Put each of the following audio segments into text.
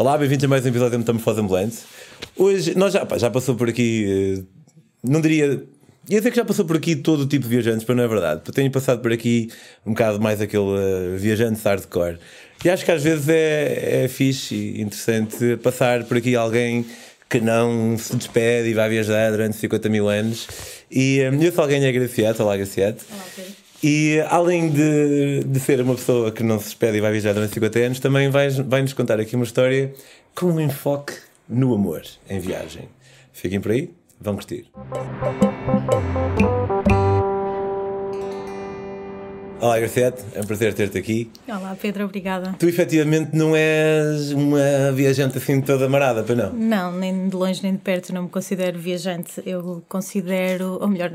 Olá, bem-vindos a mais um episódio da Metamorfose Ambulante. Hoje, nós já, pá, já passou por aqui, eh, não diria. Ia dizer que já passou por aqui todo o tipo de viajantes, mas não é verdade. Tenho passado por aqui um bocado mais aquele uh, viajante hardcore. E acho que às vezes é, é fixe e interessante passar por aqui alguém que não se despede e vai viajar durante 50 mil anos. E um, eu sou alguém agraciado, olá Graciado. Olá, Pedro. E além de, de ser uma pessoa que não se despede e vai viajar durante 50 anos, também vai, vai contar aqui uma história com um enfoque no amor em viagem. Fiquem por aí, vão curtir. Olá, Garcete, é um prazer ter-te aqui. Olá, Pedro, obrigada. Tu efetivamente não és uma viajante assim toda amarada, para não? Não, nem de longe nem de perto não me considero viajante. Eu considero, ou melhor,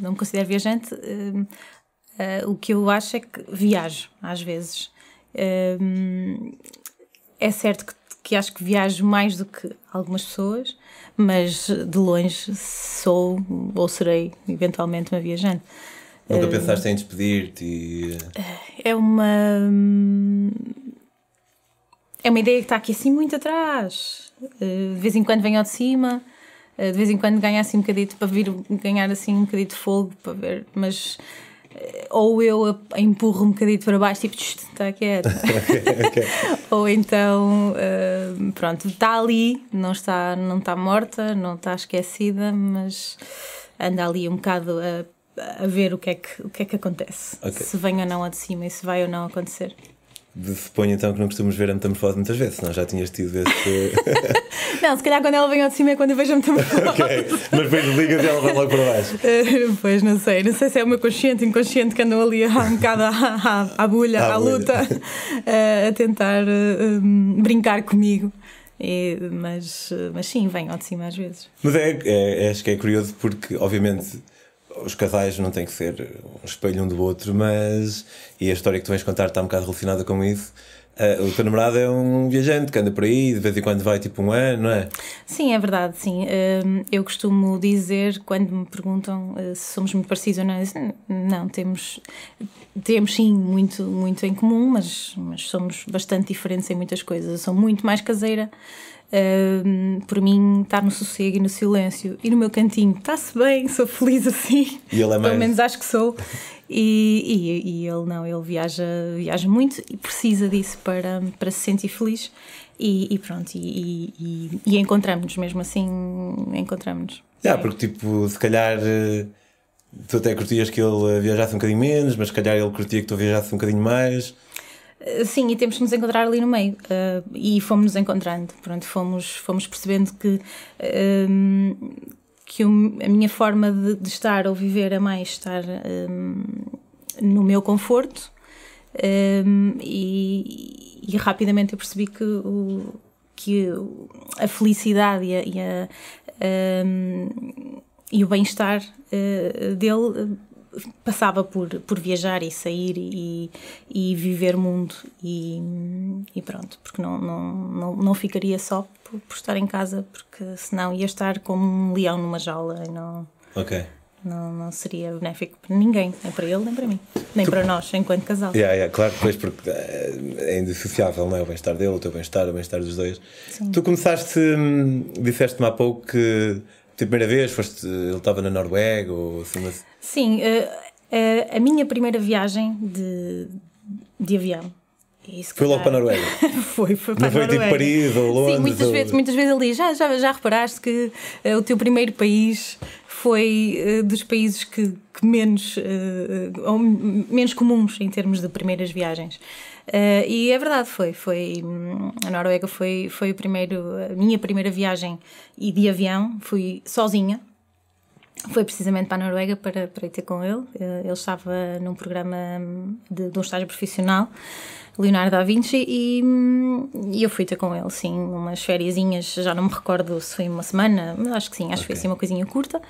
não me considero viajante. Uh, uh, o que eu acho é que viajo, às vezes. Uh, é certo que, que acho que viajo mais do que algumas pessoas, mas de longe sou ou serei eventualmente uma viajante. Nunca pensaste em despedir-te? E... É uma. É uma ideia que está aqui assim muito atrás. De vez em quando venho ao de cima, de vez em quando ganho assim um bocadito para vir ganhar assim um bocadito de fogo para ver, mas ou eu empurro um bocadito para baixo, tipo, está quieto. okay, okay. ou então, uh, pronto, está ali, não está, não está morta, não está esquecida, mas anda ali um bocado a, a ver o que é que, o que, é que acontece. Okay. Se vem ou não a de cima e se vai ou não acontecer. Suponho então que não costumas ver a metamorfose muitas vezes, senão já tinhas tido esse. não, se calhar quando ela vem ao de cima é quando eu vejo a metamorfose. ok, mas depois ligas e ela vai logo para baixo. Uh, pois não sei, não sei se é o meu consciente, inconsciente que andam ali um bocado à, à, à bulha, à, à luta, uh, a tentar uh, um, brincar comigo. E, mas, mas sim, vem ao de cima às vezes. Mas é, é, acho que é curioso porque, obviamente os casais não têm que ser um espelho um do outro, mas. E a história que tu vais contar está um bocado relacionada com isso. Uh, o teu namorado é um viajante que anda por aí, de vez em quando vai tipo um ano, não é? Sim, é verdade, sim. Uh, eu costumo dizer, quando me perguntam uh, se somos muito parecidos ou não, não, temos, temos sim muito, muito em comum, mas, mas somos bastante diferentes em muitas coisas. Eu sou muito mais caseira. Uh, por mim, estar no sossego e no silêncio e no meu cantinho, está-se bem, sou feliz assim. E ele é mais... Pelo menos acho que sou. E, e, e, ele não, ele viaja, viaja muito e precisa disso para, para se sentir feliz. E, e pronto, e, e, encontramos-nos mesmo assim, encontramos-nos. Yeah, porque tipo, se calhar eh, tu até curtias que ele viajasse um bocadinho menos, mas se calhar ele curtia que tu viajasse um bocadinho mais. Eh, sim, e temos que nos encontrar ali no meio. Uh, e fomos nos encontrando. Pronto, fomos, fomos percebendo que, uh, que a minha forma de, de, estar ou viver é mais estar uh, no meu conforto. E, e, rapidamente eu percebi que, o, que a felicidade e, a, e, a, e o bem-estar dele passava por, por viajar e sair e, e viver mundo e, e pronto, porque não, não, não, não ficaria só por, por, estar em casa, porque senão ia estar como um leão numa jaula e não, okay. não, não seria benéfico para ninguém, nem para ele nem para mim, nem tu... para nós enquanto casal. Yeah, yeah, claro, pois, porque eh, é indissociável, não é? O bem-estar dele, o teu bem-estar, o bem-estar dos dois. Sim. Tu começaste, hum, disseste-me há pouco que primeira vez foste, ele estava na Noruega ou assim, mas... Sim, uh, uh, a minha primeira viagem de, de avião. Isso, foi logo para a Noruega? foi, foi para Não foi tipo Paris ou Londres? Sim, muitas, ou... vezes, muitas vezes ali. Já, já, já reparaste que uh, o teu primeiro país foi uh, dos países que, que menos, uh, ou menos comuns em termos de primeiras viagens. Uh, e é verdade, foi. foi hum, a Noruega foi, foi o primeiro, a minha primeira viagem e de avião. Fui sozinha. Foi precisamente para a Noruega para, para ir ter com ele. Uh, ele estava num programa hum, de, de um estágio profissional. Leonardo da Vinci e, hum, e, eu fui ter com ele, sim, umas férias, já não me recordo se foi uma semana, mas acho que sim, acho okay. que foi assim uma coisinha curta.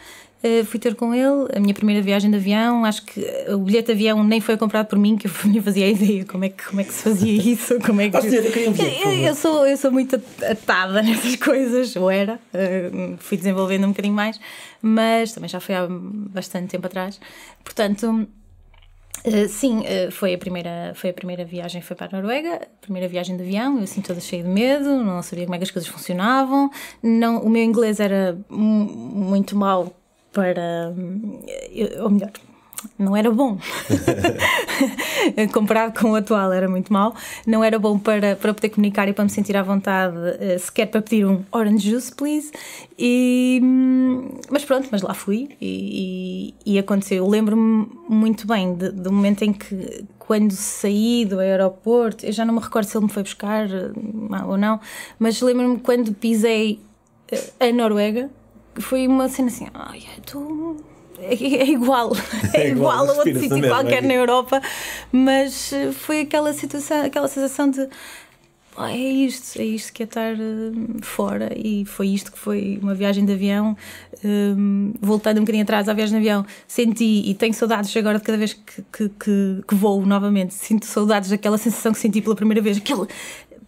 Uh, fui ter com ele a minha primeira viagem de avião. Acho que o bilhete de avião nem foi comprado por mim, que eu nem fazia ideia como é que, como é que se fazia isso. Como é que... eu, eu, sou, eu sou muito atada nessas coisas, ou era. Uh, fui desenvolvendo um bocadinho mais, mas também já foi há bastante tempo atrás. Portanto Uh, sim, uh, foi, a primeira, foi a primeira viagem, foi para a Noruega, a primeira viagem de avião, eu assim toda cheia de medo, não sabia como é que as coisas funcionavam, não, o meu inglês era muito mau para, ou melhor, não era bom. Comparado com o atual, era muito mau. Não era bom para, para poder comunicar e para me sentir à vontade, uh, sequer para pedir um orange juice, please. E, mas pronto, mas lá fui e, e, e aconteceu. Eu lembro-me muito bem de, do momento em que, quando saí do aeroporto, eu já não me recordo se ele me foi buscar eh, ou não, mas lembro-me quando pisei eh, a Noruega, foi uma cena assim: ai, tu é, é igual, é, é igual, igual a outro sítio qualquer na Europa, mas eh, foi aquela situação, aquela sensação de oh, é isto, é isto que é estar uh, fora e foi isto que foi uma viagem de avião. Um, voltando um bocadinho atrás à viagem de avião, senti e tenho saudades agora de cada vez que, que, que, que voo novamente, sinto saudades daquela sensação que senti pela primeira vez, aquele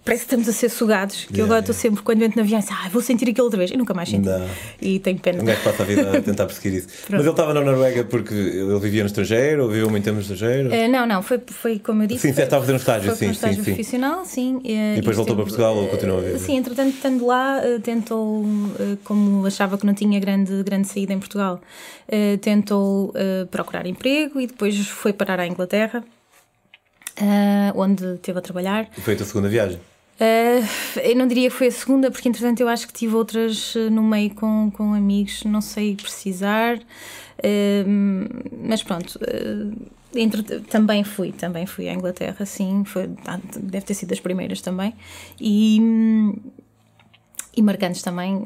parece que estamos a ser sugados. Que yeah, eu agora estou yeah. sempre, quando entro na avião, ah, vou sentir aquilo outra vez. E nunca mais senti. Não. E tenho pena. Um gajo passa a vida a tentar perseguir isso. Mas ele estava na Noruega porque ele vivia no estrangeiro ou viveu muito tempo no estrangeiro? Uh, não, não, foi, foi como eu disse. Sim, estava a fazer um estágio, foi sim. um estágio sim, profissional, sim. E, e depois voltou para Portugal ou continuou a viver? Sim, entretanto, estando lá, tentou, como achava que não tinha grande, grande saída em Portugal, tentou procurar emprego e depois foi parar à Inglaterra. onde esteve a trabalhar. E foi a tua segunda viagem? Uh, eu não diria que foi a segunda, porque entretanto eu acho que tive outras uh, no meio com, com amigos, não sei precisar, uh, mas pronto. Entre, também fui, também fui à Inglaterra, sim, foi, ah, deve ter sido das primeiras também. E, e marcantes também.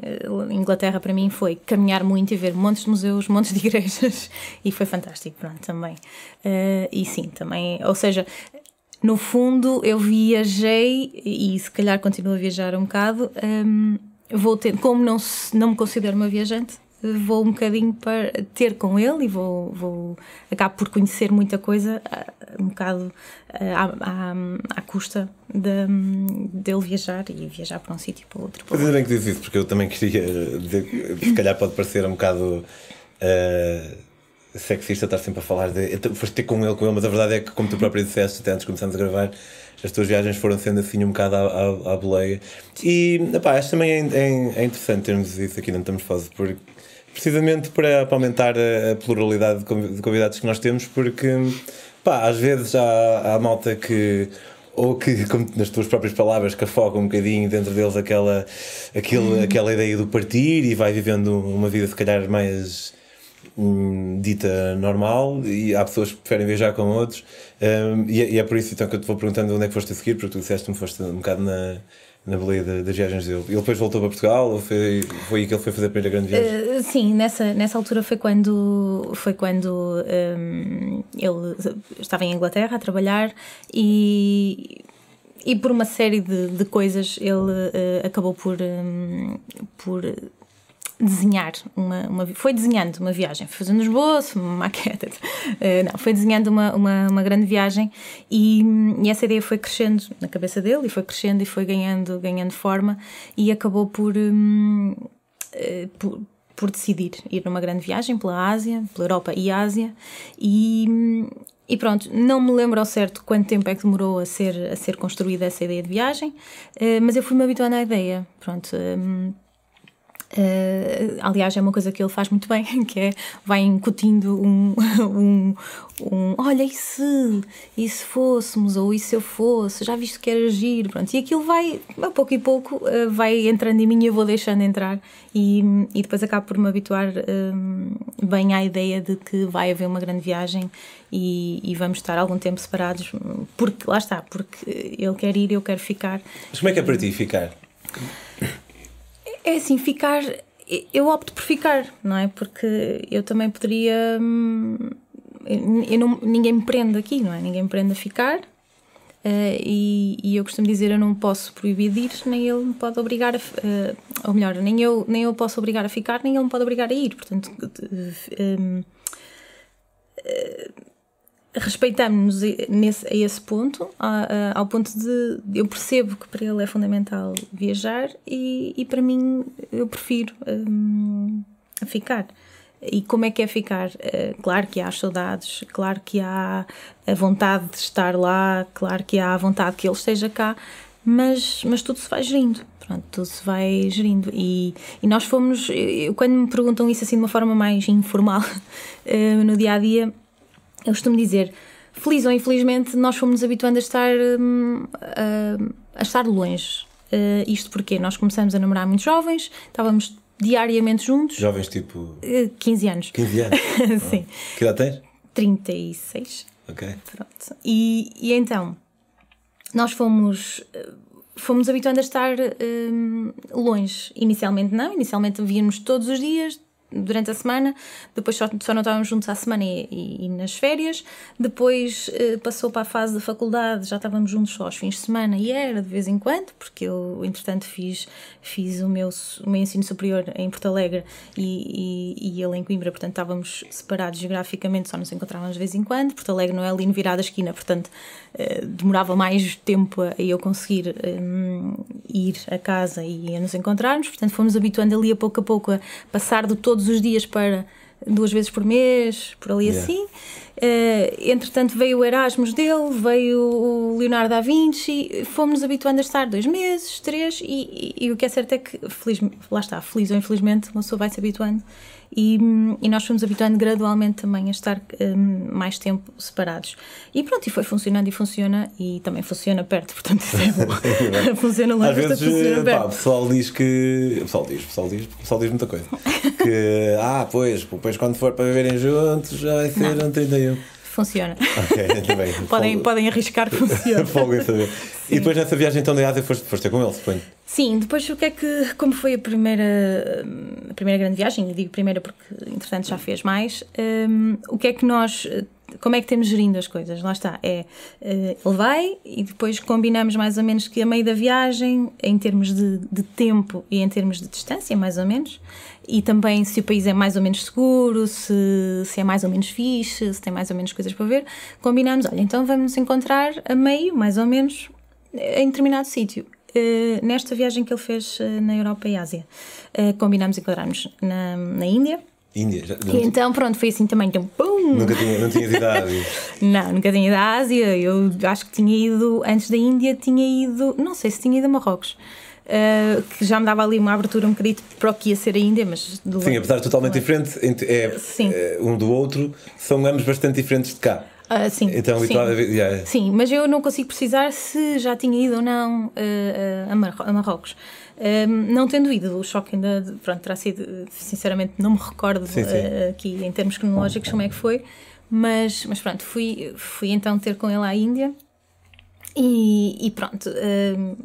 Inglaterra para mim foi caminhar muito e ver montes de museus, montes de igrejas e foi fantástico, pronto, também. e sim, também, ou seja, no fundo, eu viajei e se calhar continuo a viajar um bocado. Um, vou ter, como não, não me considero uma viajante, vou um bocadinho para ter com ele e vou, vou acabo por conhecer muita coisa um bocado à, à, à custa de, dele viajar e viajar para um sítio para outro. Ainda bem que dizes isso, porque eu também queria dizer, se calhar pode parecer um bocado. Uh, sexista estar sempre a falar de. Foste ter com ele, com ele, mas a verdade é que, como tu próprio disseste, até antes começamos a gravar, as tuas viagens foram sendo assim um bocado à, à, à boleia. E epá, acho também é, é, é, interessante termos isso aqui, não estamos fazendo, porque precisamente para, para aumentar a, a, pluralidade de convidados que nós temos, porque pá, às vezes há, há malta que ou que, como nas tuas próprias palavras, que afoga um bocadinho dentro deles aquela, aquele, hum. aquela ideia do partir e vai vivendo uma vida se calhar mais dita normal e há pessoas que preferem viajar com outros um, e, é, e, é por isso então que eu te vou perguntando onde é que foste a seguir porque tu disseste-me foste um bocado na, na boleia das viagens dele. Ele depois voltou para Portugal ou foi, foi aí que ele foi fazer a primeira grande viagem? Uh, sim, nessa, nessa altura foi quando, foi quando um, ele estava em Inglaterra a trabalhar e e por uma série de, de coisas ele uh, acabou por, um, por desenhar uma, uma foi desenhando uma viagem, foi fazendo esboço, uma maqueta, uh, não, foi desenhando uma, uma, uma grande viagem e, e, essa ideia foi crescendo na cabeça dele e foi crescendo e foi ganhando, ganhando forma e acabou por, um, uh, eh, por, por decidir ir numa grande viagem pela Ásia, pela Europa e Ásia e, e pronto, não me lembro ao certo quanto tempo é que demorou a ser, a ser construída essa ideia de viagem, uh, mas eu fui-me habituando à ideia, pronto... Uh, aliás, é uma coisa que ele faz muito bem, que é vai incutindo um, um, um olha, e se, e se fôssemos, ou e se eu fosse, já visto que era agir, pronto, e aquilo vai, a pouco e pouco, uh, vai entrando em mim e eu vou deixando entrar, e, e depois acabo por me habituar uh, bem à ideia de que vai haver uma grande viagem e, e, vamos estar algum tempo separados, porque lá está, porque ele quer ir, eu quero ficar. Mas como é que é para ti ficar? É assim, ficar. Eu opto por ficar, não é? Porque eu também poderia. Hum, eu não, ninguém me prende aqui, não é? Ninguém me prende a ficar. Uh, e, e, eu costumo dizer: eu não posso proibir de ir, nem ele me pode obrigar a. Uh, ou melhor, nem eu, nem eu posso obrigar a ficar, nem ele me pode obrigar a ir. Portanto. Uh, respeitamos-nos a esse ponto, ao ponto de eu percebo que para ele é fundamental viajar e, e para mim eu prefiro um, ficar. E como é que é ficar? Uh, claro que há saudades, claro que há a vontade de estar lá, claro que há a vontade que ele esteja cá, mas, mas tudo se vai gerindo. Pronto, tudo se vai gerindo. E, e nós fomos, eu, quando me perguntam isso assim de uma forma mais informal, uh, no dia a dia, eu costumo dizer, feliz ou infelizmente, nós fomos habituando a estar, um, a, a, estar longe. Uh, isto porque nós começamos a namorar muito jovens, estávamos diariamente juntos. Jovens tipo. Uh, 15 anos. 15 anos? Sim. Oh. Que idade tens? 36. Ok. Pronto. E, e então, nós fomos fomos habituando a estar um, longe. Inicialmente não, inicialmente víamos todos os dias, durante a semana, depois só, só não estávamos juntos à semana e, e, e nas férias, depois eh, passou para a fase da faculdade, já estávamos juntos só aos fins de semana e era de vez em quando, porque eu, entretanto, fiz, fiz o, meu, o meu ensino superior em Porto Alegre e, e, e ele em Coimbra, portanto estávamos separados geograficamente, só nos encontrávamos de vez em quando. Porto Alegre não é ali no virado da esquina, portanto eh, demorava mais tempo a, eu conseguir um, ir a casa e a nos encontrarmos, portanto fomos habituando ali a pouco a pouco a passar de todo todos os dias para duas vezes por mês, por ali yeah. assim. Uh, entretanto, veio o Erasmus dele, veio o Leonardo da Vinci, fomos-nos habituando a estar dois meses, três, e, e, e, o que é certo é que, feliz, lá está, feliz ou infelizmente, uma pessoa vai se habituando e, e nós fomos habituando gradualmente também a estar um, mais tempo separados. E pronto, e foi funcionando e funciona, e também funciona perto, portanto é funciona longe, Às vezes, funciona. Pá, o pessoal diz que. O pessoal diz, o pessoal diz, o pessoal diz muita coisa. que, ah, pois, depois quando for para viverem juntos já vai ser Não. um 31 funciona. Ok, bem. podem, podem arriscar que funciona. Folga em saber. Sim. E depois nessa viagem então da Ásia foste, foste ter com ele, suponho? Sim, depois o que é que, como foi a primeira, a primeira grande viagem, e digo primeira porque entretanto já fez mais, um, o que é que nós, como é que temos gerindo as coisas? Lá está, é, eh, ele vai e depois combinamos mais ou menos que a meio da viagem, em termos de, de tempo e em termos de distância, mais ou menos, e também se o país é mais ou menos seguro, se, se é mais ou menos fixe, se tem mais ou menos coisas para ver, combinamos, olha, então vamos nos encontrar a meio, mais ou menos, em determinado sítio. Uh, nesta viagem que ele fez uh, na Europa e Ásia, uh, combinámos encontrarmos na, na Índia. Índia, já, e então pronto, foi assim também, então pum! Nunca tinha, não tinha ido à Ásia? não, nunca tinha ido à Ásia. Eu acho que tinha ido, antes da Índia, tinha ido, não sei se tinha ido a Marrocos. Uh, que já me dava ali uma abertura um bocadinho para o que ia ser ainda, mas... Sim, apesar de totalmente diferente, é, é, um do outro, são ambos bastante diferentes de cá. Uh, sim, então, sim. A... Yeah. sim, mas eu não consigo precisar se já tinha ido ou não uh, a, Mar a Marrocos. Não tendo ido, o choque ainda, pronto, terá sido, sinceramente, não me recordo sim, sim. aqui em termos cronológicos como é que foi, mas, mas pronto, fui, fui então ter com ele à Índia e, e pronto,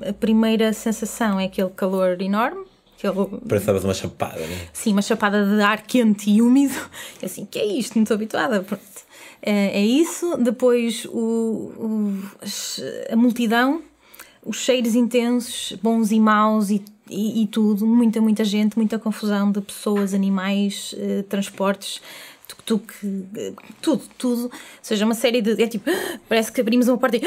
a primeira sensação é aquele calor enorme. Aquele... Parece que uma chapada, não é? Sim, uma chapada de ar quente e úmido. É assim, que é isto? Não estou habituada. Pronto. É, é isso. Depois o, o, a multidão, os cheiros intensos, bons e maus e, e, e tudo. Muita, muita gente, muita confusão de pessoas, animais, eh, transportes tuk-tuk, tudo, tudo. Ou seja, uma série de. É tipo, parece que abrimos uma porta e.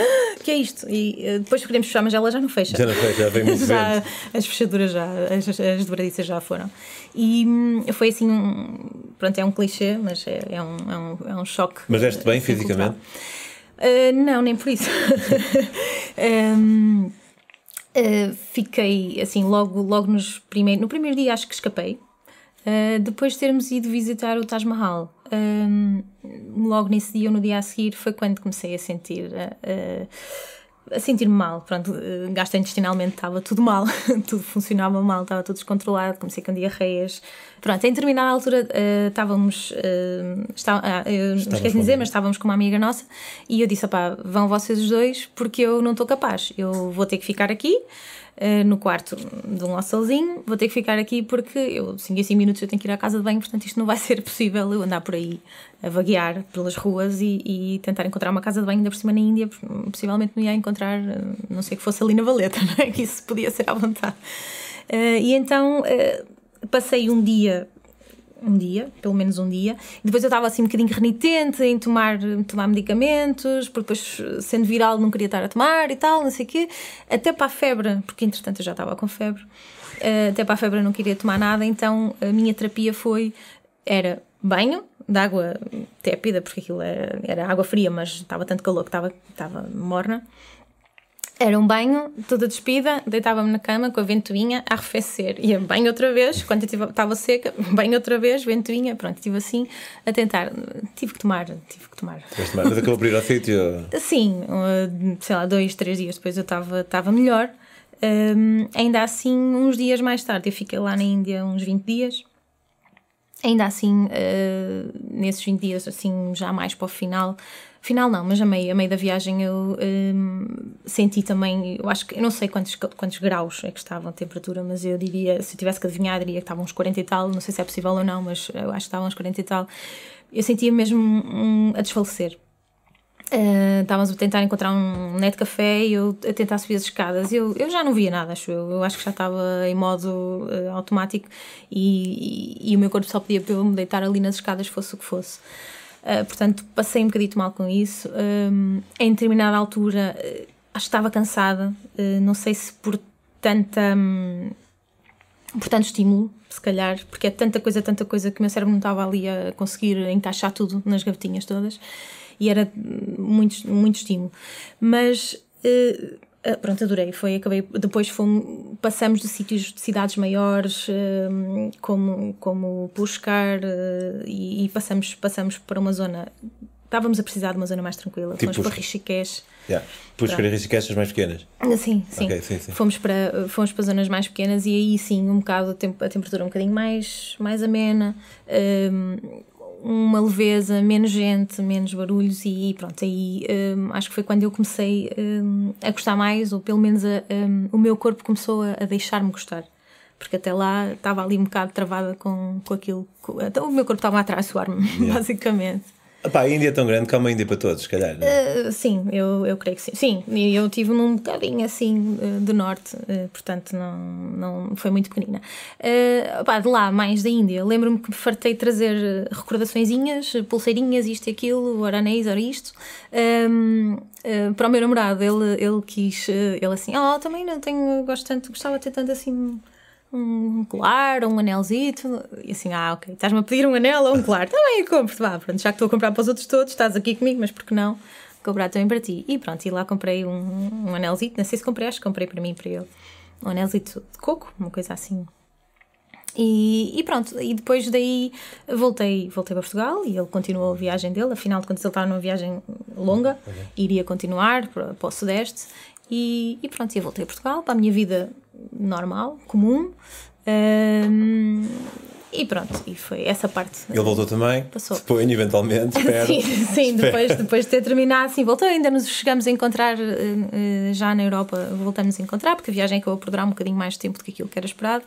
que é isto? E eh, depois queremos fechar, mas ela já não fecha. Já não fecha, já vem muito já, As fechaduras já, as, as dobradiças já foram. E hum, foi assim. Pronto, é um clichê, mas é, é, um, é, um, é um choque. Mas deste bem assim, fisicamente? Uh, não, nem por isso. um, uh, eh, fiquei assim, logo, logo nos primeiro, no primeiro dia acho que escapei. Uh, depois de termos ido visitar o Taj Mahal, um, logo nesse dia ou no dia a seguir foi quando comecei a sentir. A sentir-me mal, pronto, gastrointestinalmente estava tudo mal, tudo funcionava mal, estava tudo descontrolado, comecei com diarreias. Pronto, em determinada altura uh, estávamos, uh, está, uh, eu esqueci de dizer, mas estávamos com uma amiga nossa e eu disse: opá, vão vocês os dois porque eu não estou capaz, eu vou ter que ficar aqui. Uh, no quarto de um hostelzinho, vou ter que ficar aqui porque eu, 5 em 5 minutos eu tenho que ir à casa de banho, portanto isto não vai ser possível eu andar por aí a vaguear pelas ruas e, e tentar encontrar uma casa de banho ainda por cima na Índia, possivelmente não ia encontrar, eh, não sei que fosse ali na Valeta, não é? Que isso podia ser à vontade. Uh, e então uh, passei um dia um dia, pelo menos um dia. E depois eu estava assim um bocadinho renitente em tomar, tomar medicamentos, porque depois, sendo viral, não queria estar a tomar e tal, não sei o quê. Até para a febre, porque entretanto eu já estava com febre, eh, até para a febre eu não queria tomar nada, então a minha terapia foi era banho de água tépida, porque aquilo era, era água fria, mas estava tanto calor que estava, estava morna. Era um banho, toda despida, deitava-me na cama com a ventoinha a arrefecer. Ia banho outra vez, quando eu estava seca, banho outra vez, ventoinha, pronto, estive assim a tentar. Tive que tomar, tive que tomar. Mas acabou por ir ao sítio? Sim, sei lá, dois, três dias depois eu estava melhor. Um, ainda assim, uns dias mais tarde, eu fiquei lá na Índia uns 20 dias. Ainda assim, uh, nesses 20 dias, assim, já mais para o final, final não, mas a meio, a meio da viagem eu um, senti também, eu acho que, eu não sei quantos, quantos graus é que estavam a temperatura, mas eu diria, se eu tivesse que adivinhar, diria que estavam uns 40 e tal, não sei se é possível ou não, mas eu acho que estavam uns 40 e tal. Eu sentia mesmo um, a desfalecer. Uh, a tentar encontrar um net café e eu a tentar subir as escadas. Eu, eu já não via nada, acho eu. Eu acho que já estava em modo uh, automático e, e, e, o meu corpo só pedia para eu me deitar ali nas escadas, fosse o que fosse. Uh, portanto, passei um bocadinho mal com isso. Um, em determinada altura, acho que estava cansada. não sei se por tanta. Um, por tanto estímulo, se calhar, porque é tanta coisa, tanta coisa que o meu cérebro não estava ali a conseguir encaixar tudo nas gavetinhas todas e era muito, muito estímulo. Mas uh, pronto, adorei. Foi, acabei, depois fomos, passamos de sítios de cidades maiores, uh, como, como Pushkar, uh, e, e, passamos, passamos para uma zona. Estávamos a precisar de uma zona mais tranquila. Tipo fomos para Rishikesh. Yeah. Pushkar e Rishikesh as mais pequenas? Sim, sim. Okay, sim, sim. Fomos, para, fomos para zonas mais pequenas e aí sim, um bocado a, temperatura um bocadinho mais, mais amena. Um, uma leveza, menos gente, menos barulhos e pronto, aí um, acho que foi quando eu comecei um, a gostar mais, ou pelo menos a, um, o meu corpo começou a, a deixar-me gostar. Porque até lá estava ali um bocado travada com, com aquilo. Com, então o meu corpo estava a traiçoar-me, yeah. basicamente. Epá, a Índia é tão grande que há uma Índia para todos, se calhar. Uh, sim, eu, eu creio que sim. Sim, eu tive num bocadinho assim uh, do norte, uh, portanto não, não foi muito pequenina. Uh, de lá, mais da Índia, lembro-me que me fartei trazer recordaçõezinhas, pulseirinhas, isto e aquilo, aranês, era isto. Um, para o meu namorado, ele, ele quis, ele assim, oh, também não tenho, gosto tanto, gostava de ter tanto assim um colar ou um anelzito. E assim, ah, ok, estás-me a pedir um anel ou um colar? Também eu compro, vá, pronto, já que estou a comprar para os outros todos, estás aqui comigo, mas por que não comprar também para ti? E pronto, e lá comprei um, um anelzito, não sei se comprei, acho que comprei para mim e para ele. Um anelzito de coco, uma coisa assim. E, e, pronto, e depois daí voltei, voltei para Portugal e ele continuou a viagem dele. Afinal de contas, ele estava numa viagem longa, iria continuar para, para o Sudeste. E, e pronto, eu voltei a Portugal para a minha vida normal, comum. Um, e pronto, e foi essa parte. Ele voltou também? Passou. Suponho, eventualmente, espero. sim, sim depois, depois de ter terminado, sim, voltou. Ainda nos chegamos a encontrar uh, já na Europa, voltamos a encontrar, porque a viagem acabou por durar um bocadinho mais tempo do que aquilo que era esperado.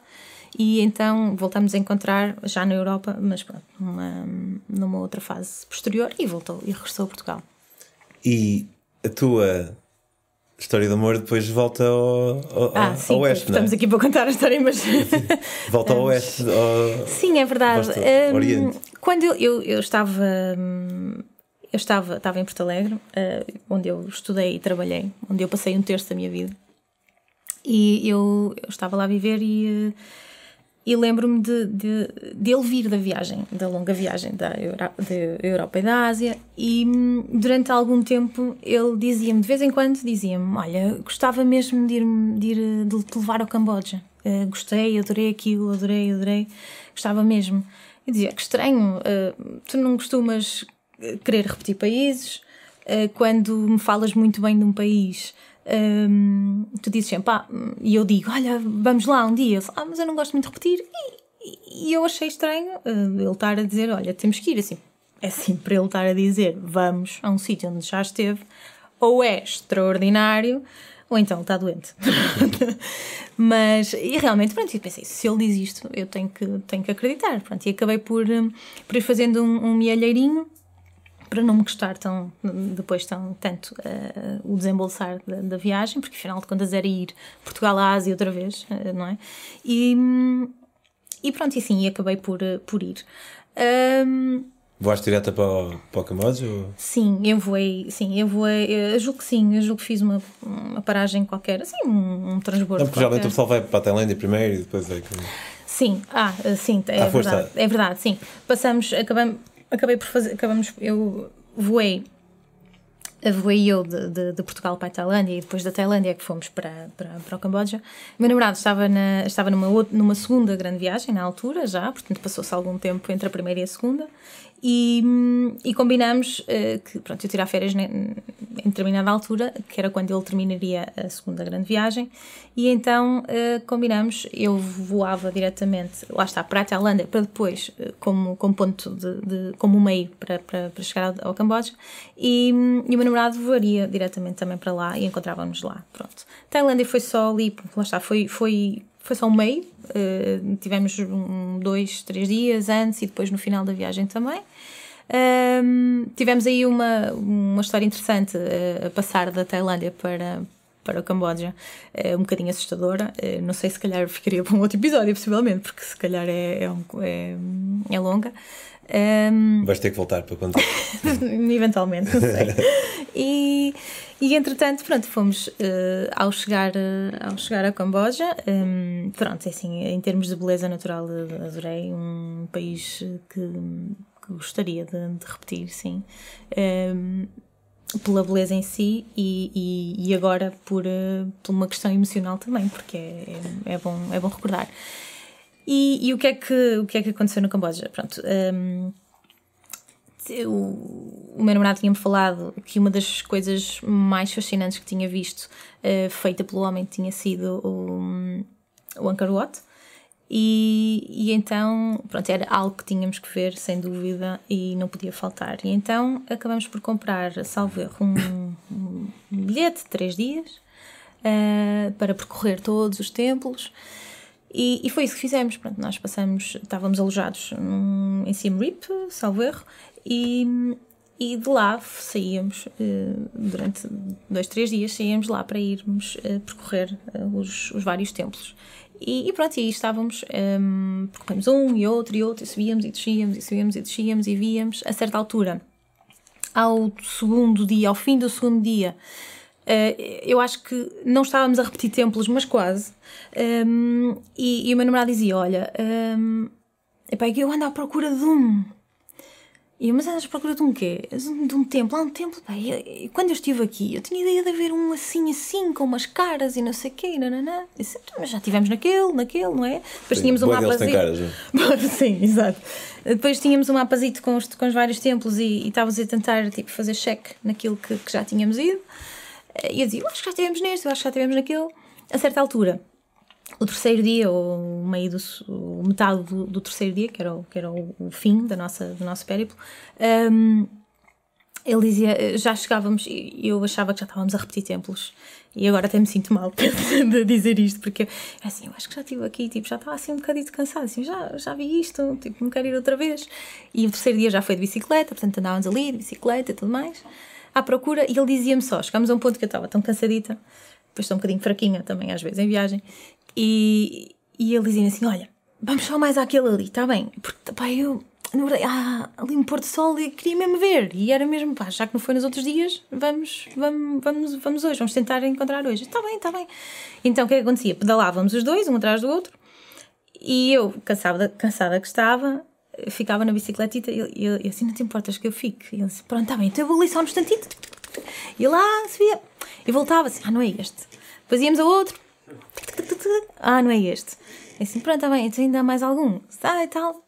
E então voltamos a encontrar já na Europa, mas pronto, numa, numa outra fase posterior, e voltou e regressou a Portugal. E a tua História de amor depois volta ao, ao, ah, sim, ao oeste, Estamos é? aqui para contar a história, mas. volta ao oeste. Ao... Sim, é verdade. Um, oriente. Quando eu, eu, eu estava. Eu estava, estava em Porto Alegre, uh, onde eu estudei e trabalhei, onde eu passei um terço da minha vida. E eu, eu estava lá a viver e. E lembro-me de, de, de, ele vir da viagem, da longa viagem da Euro, Europa e da Ásia, e hum, durante algum tempo ele dizia-me, de vez em quando, dizia-me: Olha, gostava mesmo de, ir, de, ir, de te levar ao Camboja. Uh, gostei, adorei aquilo, adorei, adorei, gostava mesmo. Eu dizia: Que estranho, uh, tu não costumas querer repetir países, uh, quando me falas muito bem de um país um, tu dizes sempre, ah, e eu digo, olha, vamos lá um dia. ah, mas eu não gosto muito de repetir. E, e eu achei estranho uh, ele estar a dizer, olha, temos que ir assim. É sempre ele estar a dizer, vamos a um sítio onde já esteve, ou é extraordinário, ou então está doente. mas, e realmente, pronto, eu pensei, se ele diz isto, eu tenho que, tenho que acreditar. Pronto, e acabei por, por ir fazendo um, um mielheirinho para não me custar tão, depois tão, tanto uh, o desembolsar da, da, viagem, porque afinal de contas era ir Portugal à Ásia outra vez, uh, não é? E, e pronto, e sim, e acabei por, uh, por ir. Um, Voaste direta para o, para o Camboja? Ou? Sim, eu voei, sim, eu voei, eu julgo que sim, eu julgo que fiz uma, uma paragem qualquer, assim, um, um transbordo. Não, porque geralmente o pessoal vai para a Tailândia primeiro e depois vai. Sim, ah, sim, é Ah, verdade. É verdade, sim. Passamos, acabamos, acabei por fazer, acabamos, eu voei, voei eu de, de, de Portugal para a Tailândia e depois da Tailândia é que fomos para, para, para o Camboja. O meu namorado estava, na, estava numa, outra, numa segunda grande viagem na altura já, portanto passou-se algum tempo entre a primeira e a segunda. E, e combinamos uh, que pronto, eu tirar férias em determinada altura, que era quando ele terminaria a segunda grande viagem, e então uh, combinamos, eu voava diretamente, lá está, para a Tailândia, para depois, uh, como, como ponto, de, de, como meio para, para, para chegar ao, ao Camboja, e, e o meu namorado voaria diretamente também para lá e encontrávamos lá. Pronto. Tailândia foi só ali, lá está, foi, foi foi só um meio, uh, tivemos um, dois, três dias antes e depois no final da viagem também. Um, tivemos aí uma, uma história interessante uh, a passar da Tailândia para, para o Camboja, uh, um bocadinho assustadora. Uh, não sei se calhar ficaria para um outro episódio, possivelmente, porque se calhar é, é, um, é, é longa. Um, Vais ter que voltar para contar. eventualmente, não sei. e, e entretanto, pronto, fomos uh, ao, chegar, uh, ao chegar a Camboja. Um, pronto, é assim, em termos de beleza natural, adorei. Um país que, que gostaria de, de, repetir, sim. Um, pela beleza em si e, e, e agora por, uh, por uma questão emocional também, porque é, é, é, bom, é bom recordar. E, e, o, que é que, o que é que aconteceu no Camboja? Pronto, um, eu, o meu namorado tinha-me falado que uma das coisas mais fascinantes que tinha visto uh, feita pelo homem tinha sido o, o Angkor Wat. E, e então, pronto, era algo que tínhamos que ver, sem dúvida, e não podia faltar. E então acabamos por comprar, salvo erro, um, um bilhete de três dias uh, para percorrer todos os templos. E, e, foi isso que fizemos. Pronto, nós passamos, estávamos alojados num, em Siem Reap, salvo erro, e, e de lá saíamos uh, durante dois, três dias, saíamos lá para irmos uh, percorrer os, os, vários templos. E, e, pronto, e aí estávamos, um, percorremos um e outro e outro, e subíamos e descíamos, e subíamos e descíamos, e víamos, a certa altura, ao segundo dia, ao fim do segundo dia, Uh, eu acho que não estávamos a repetir templos, mas quase. Um, e, e, o meu namorado dizia: Olha, um, epá, eu ando à procura de um. E eu, mas andas à procura de um quê? De um templo. Há um templo. Pá, e, e, quando eu estive aqui, eu tinha ideia de haver um assim, assim, com umas caras e não sei o quê. Nananã. Disse, então, mas já estivemos naquele, naquele, não é? Depois Sim, tínhamos um mapazito. caras, não? Sim, exato. Depois tínhamos um mapazito com os, com os vários templos e, e estávamos a tentar tipo, fazer check naquilo que, que já tínhamos ido. E eu dizia, eu acho que já estivemos neste, eu acho que já estivemos naquele. A certa altura, o terceiro dia, ou meio do, metade do, do, terceiro dia, que era o, que era o, o fim da nossa, do nosso périplo, um, ele dizia, já chegávamos, e eu achava que já estávamos a repetir templos. E agora até me sinto mal de dizer isto, porque assim, eu acho que já estive aqui, tipo, já estava assim um bocadinho cansado, assim, já, já vi isto, tipo, não quero ir outra vez. E o terceiro dia já foi de bicicleta, portanto andávamos ali de bicicleta e tudo mais à procura e ele dizia-me só: chegámos a um ponto que eu estava tão cansadita, depois estou um bocadinho fraquinha também, às vezes, em viagem, e, e ele dizia assim: Olha, vamos só mais àquele ali, está bem? Porque, pá, eu. Ah, ali um pôr do sol e queria mesmo ver. E era mesmo, pá, já que não foi nos outros dias, vamos, vamos, vamos, vamos hoje, vamos tentar encontrar hoje. Está bem, está bem. Então o que é que acontecia? Pedalávamos os dois, um atrás do outro, e eu, cansada, cansada que estava, ficava na bicicletita e eu, eu, assim, não te importas que eu fique? E ele disse, pronto, está bem, então eu vou ali só um instantito. E lá subia e voltava assim, ah, não é este. Depois íamos a outro, ah, não é este. E assim, pronto, está bem, então ainda há mais algum. Ah, e tal.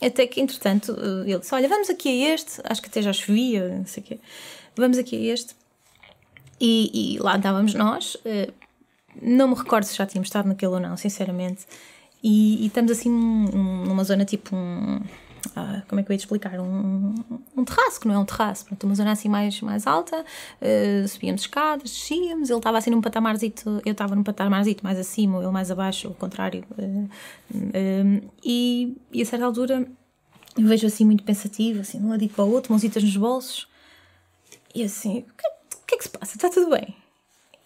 Até que, entretanto, ele disse, olha, vamos aqui a este, acho que até já chovia, não sei o quê. Vamos aqui a este. E, e lá andávamos nós. Não me recordo se já tínhamos estado naquele ou não, sinceramente. E, e, estamos assim numa zona tipo um. Ah, como é que eu ia te explicar? Um, um terraço, que não é um terraço, uma zona assim mais, mais alta, uh, subíamos escadas, descíamos, ele estava assim num patamarzito, eu estava num patamarzito mais acima, ele mais abaixo, o contrário. Uh, e, e a certa altura eu vejo assim muito pensativo, assim, de um lado para o outro, mãozitas nos bolsos, e assim, o que, o que é que se passa? Está tudo bem?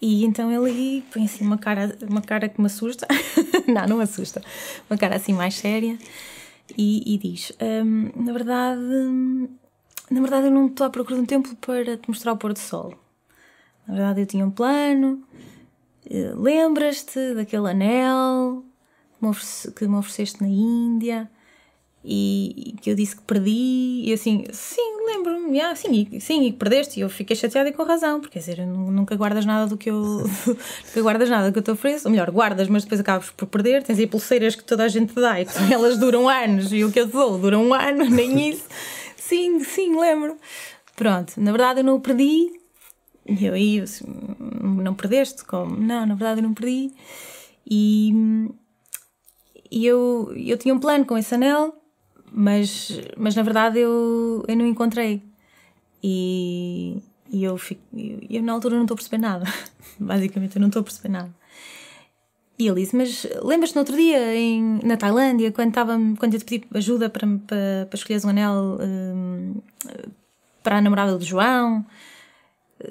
E então ele põe assim uma cara, uma cara que me assusta, não, não assusta, uma cara assim mais séria e, e diz: um, Na verdade, na verdade, eu não estou à procura de um templo para te mostrar o pôr do sol. Na verdade, eu tinha um plano. Lembras-te daquele anel que me ofereceste na Índia e, que eu disse que perdi, e assim, sim, lembro-me, yeah, sim, e, sim, e perdeste, e eu fiquei chateada e com razão, porque quer dizer, nunca guardas nada do que eu nunca guardas nada do que eu te ofereço, ou melhor, guardas, mas depois acabas por perder, tens aí pulseiras que toda a gente te dá e elas duram anos, e o que eu te dou dura um ano, nem isso. Sim, sim, lembro. Pronto, na verdade eu não o perdi, e eu aí, assim, não perdeste? Como? Não, na verdade eu não perdi. E, e eu, eu tinha um plano com esse anel, mas, mas na verdade eu, eu não encontrei. E, e eu, fico, eu, eu na altura não estou a perceber nada. Basicamente, eu não estou a perceber nada. E ele disse: Mas lembras-te no outro dia, em, na Tailândia, quando, tava, quando eu te pedi ajuda para, para, para escolheres um anel um, para a namorada do João?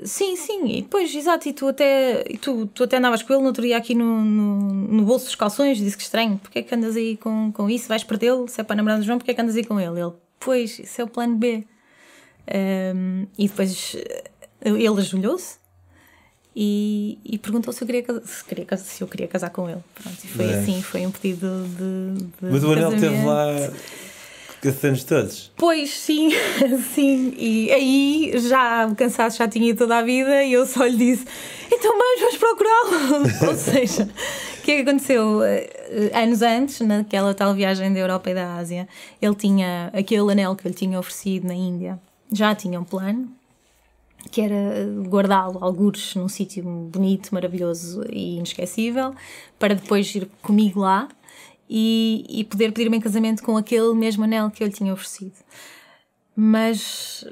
Sim, sim, e depois, exato, e tu até, e tu, tu até andavas com ele no outro dia aqui no, no, no bolso dos calções e disse que estranho, porque é que andas aí com, com isso? Vais perdê-lo? Se é para namorar do João, porque é que andas aí com ele? Ele, pois, isso é o plano B. Um, e depois eh, ele ajoelhou-se e, e perguntou se eu, queria, se, queria, se eu queria casar com ele. Pronto, e foi é. assim, foi um pedido de. de Mas o anel teve lá esses anos todos. Pois, sim, sim. E aí já o cansaço já tinha toda a vida e eu só lhe disse: então vamos, vamos procurá-lo. Ou seja, o que é que aconteceu? Eh, anos antes, naquela tal viagem da Europa e da Ásia, ele tinha aquele anel que eu lhe tinha oferecido na Índia, já tinha um plano. Que era guardá-lo, algures, num sítio bonito, maravilhoso e inesquecível, para depois ir comigo lá e, e poder pedir-me em casamento com aquele mesmo anel que eu lhe tinha oferecido. Mas,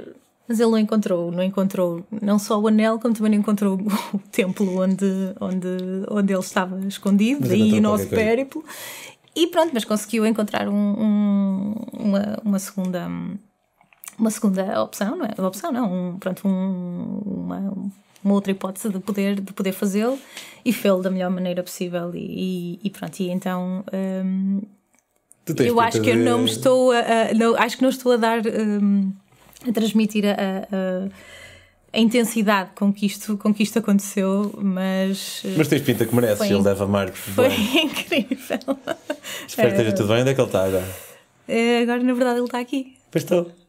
mas ele não encontrou, não encontrou não só o anel, como também não encontrou o templo onde, onde, onde ele estava escondido, daí o nosso périplo. E pronto, mas conseguiu encontrar um, um, uma, uma segunda uma segunda opção, não é? Uma opção não, um, pronto, um, uma, uma outra hipótese de poder, de poder fazê-lo e fê-lo da melhor maneira possível. E, e pronto, e então. Um, eu acho que eu não me estou a, a, não, acho que não estou a dar um, a transmitir a, a, a, intensidade com que isto, com que isto aconteceu, mas mas tens pinta que mereces, ele deve amar-te. Foi bem. incrível. Espero que esteja tudo bem. Onde é que ele está agora? É, agora, na verdade, ele está aqui. Pois estou.